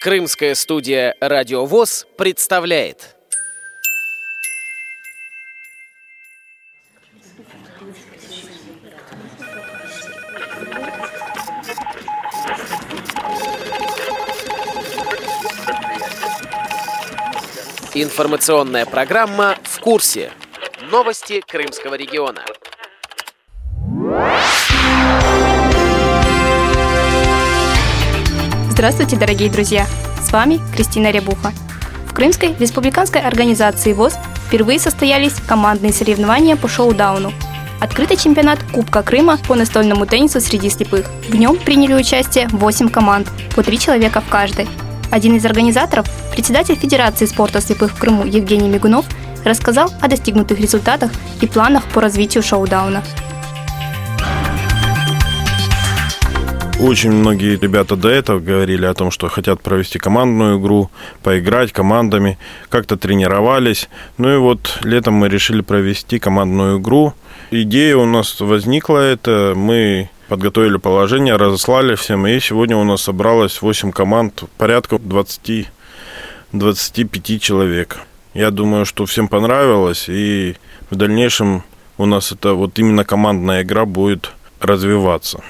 Крымская студия «Радио ВОЗ» представляет. Информационная программа «В курсе». Новости Крымского региона. Здравствуйте, дорогие друзья! С вами Кристина Рябуха. В Крымской республиканской организации ВОЗ впервые состоялись командные соревнования по шоу-дауну. Открытый чемпионат Кубка Крыма по настольному теннису среди слепых. В нем приняли участие 8 команд, по 3 человека в каждой. Один из организаторов, председатель Федерации спорта слепых в Крыму Евгений Мигунов, рассказал о достигнутых результатах и планах по развитию шоу-дауна. Очень многие ребята до этого говорили о том, что хотят провести командную игру, поиграть командами, как-то тренировались. Ну и вот летом мы решили провести командную игру. Идея у нас возникла это, мы подготовили положение, разослали всем, и сегодня у нас собралось 8 команд, порядка 20 25 человек. Я думаю, что всем понравилось, и в дальнейшем у нас это вот именно командная игра будет развиваться.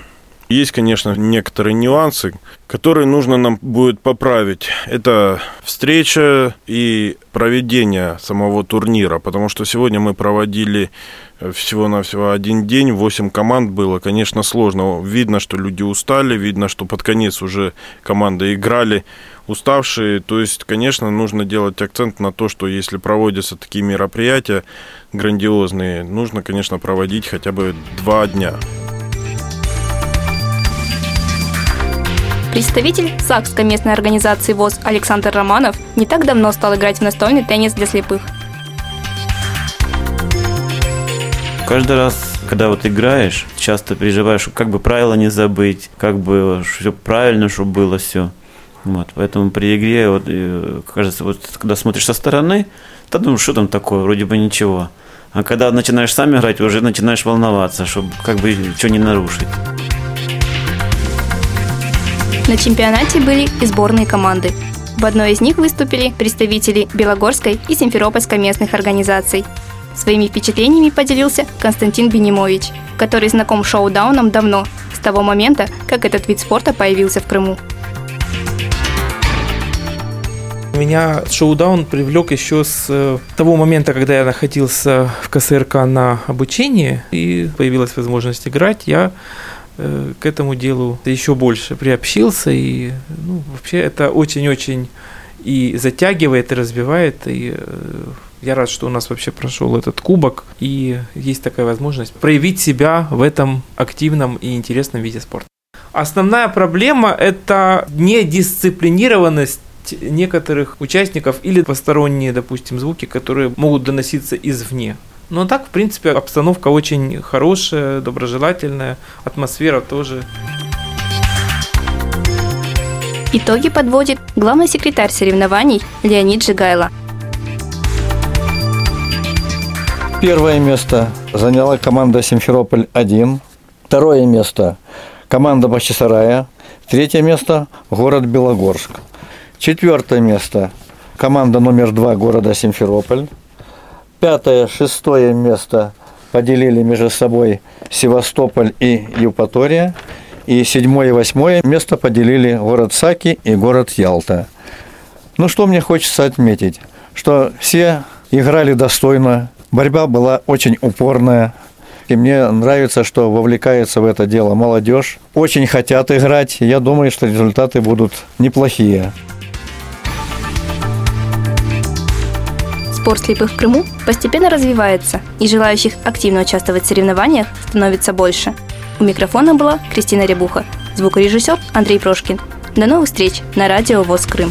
Есть, конечно, некоторые нюансы, которые нужно нам будет поправить. Это встреча и проведение самого турнира, потому что сегодня мы проводили всего-навсего один день, 8 команд было, конечно, сложно. Видно, что люди устали, видно, что под конец уже команды играли уставшие. То есть, конечно, нужно делать акцент на то, что если проводятся такие мероприятия грандиозные, нужно, конечно, проводить хотя бы два дня. Представитель Сакской местной организации ВОЗ Александр Романов не так давно стал играть в настольный теннис для слепых. Каждый раз, когда вот играешь, часто переживаешь, как бы правила не забыть, как бы все правильно, чтобы было все. Вот, поэтому при игре, вот, кажется, вот когда смотришь со стороны, то думаешь, что там такое, вроде бы ничего. А когда начинаешь сам играть, уже начинаешь волноваться, чтобы как бы что не нарушить. На чемпионате были и сборные команды. В одной из них выступили представители Белогорской и Симферопольской местных организаций. Своими впечатлениями поделился Константин Бенимович, который знаком с шоу-дауном давно, с того момента, как этот вид спорта появился в Крыму. Меня шоу-даун привлек еще с э, того момента, когда я находился в КСРК на обучении и появилась возможность играть. Я к этому делу еще больше приобщился. И ну, вообще это очень-очень и затягивает, и развивает. И э, я рад, что у нас вообще прошел этот кубок. И есть такая возможность проявить себя в этом активном и интересном виде спорта. Основная проблема – это недисциплинированность некоторых участников или посторонние, допустим, звуки, которые могут доноситься извне. Ну а так, в принципе, обстановка очень хорошая, доброжелательная, атмосфера тоже. Итоги подводит главный секретарь соревнований Леонид Жигайло. Первое место заняла команда Симферополь-1. Второе место – команда Бахчисарая. Третье место – город Белогорск. Четвертое место – команда номер два города Симферополь пятое, шестое место поделили между собой Севастополь и Евпатория. И седьмое и восьмое место поделили город Саки и город Ялта. Ну, что мне хочется отметить, что все играли достойно, борьба была очень упорная, и мне нравится, что вовлекается в это дело молодежь. Очень хотят играть. Я думаю, что результаты будут неплохие. Спорт слепых в Крыму постепенно развивается, и желающих активно участвовать в соревнованиях становится больше. У микрофона была Кристина Рябуха, звукорежиссер Андрей Прошкин. До новых встреч на радио ВОЗ Крым.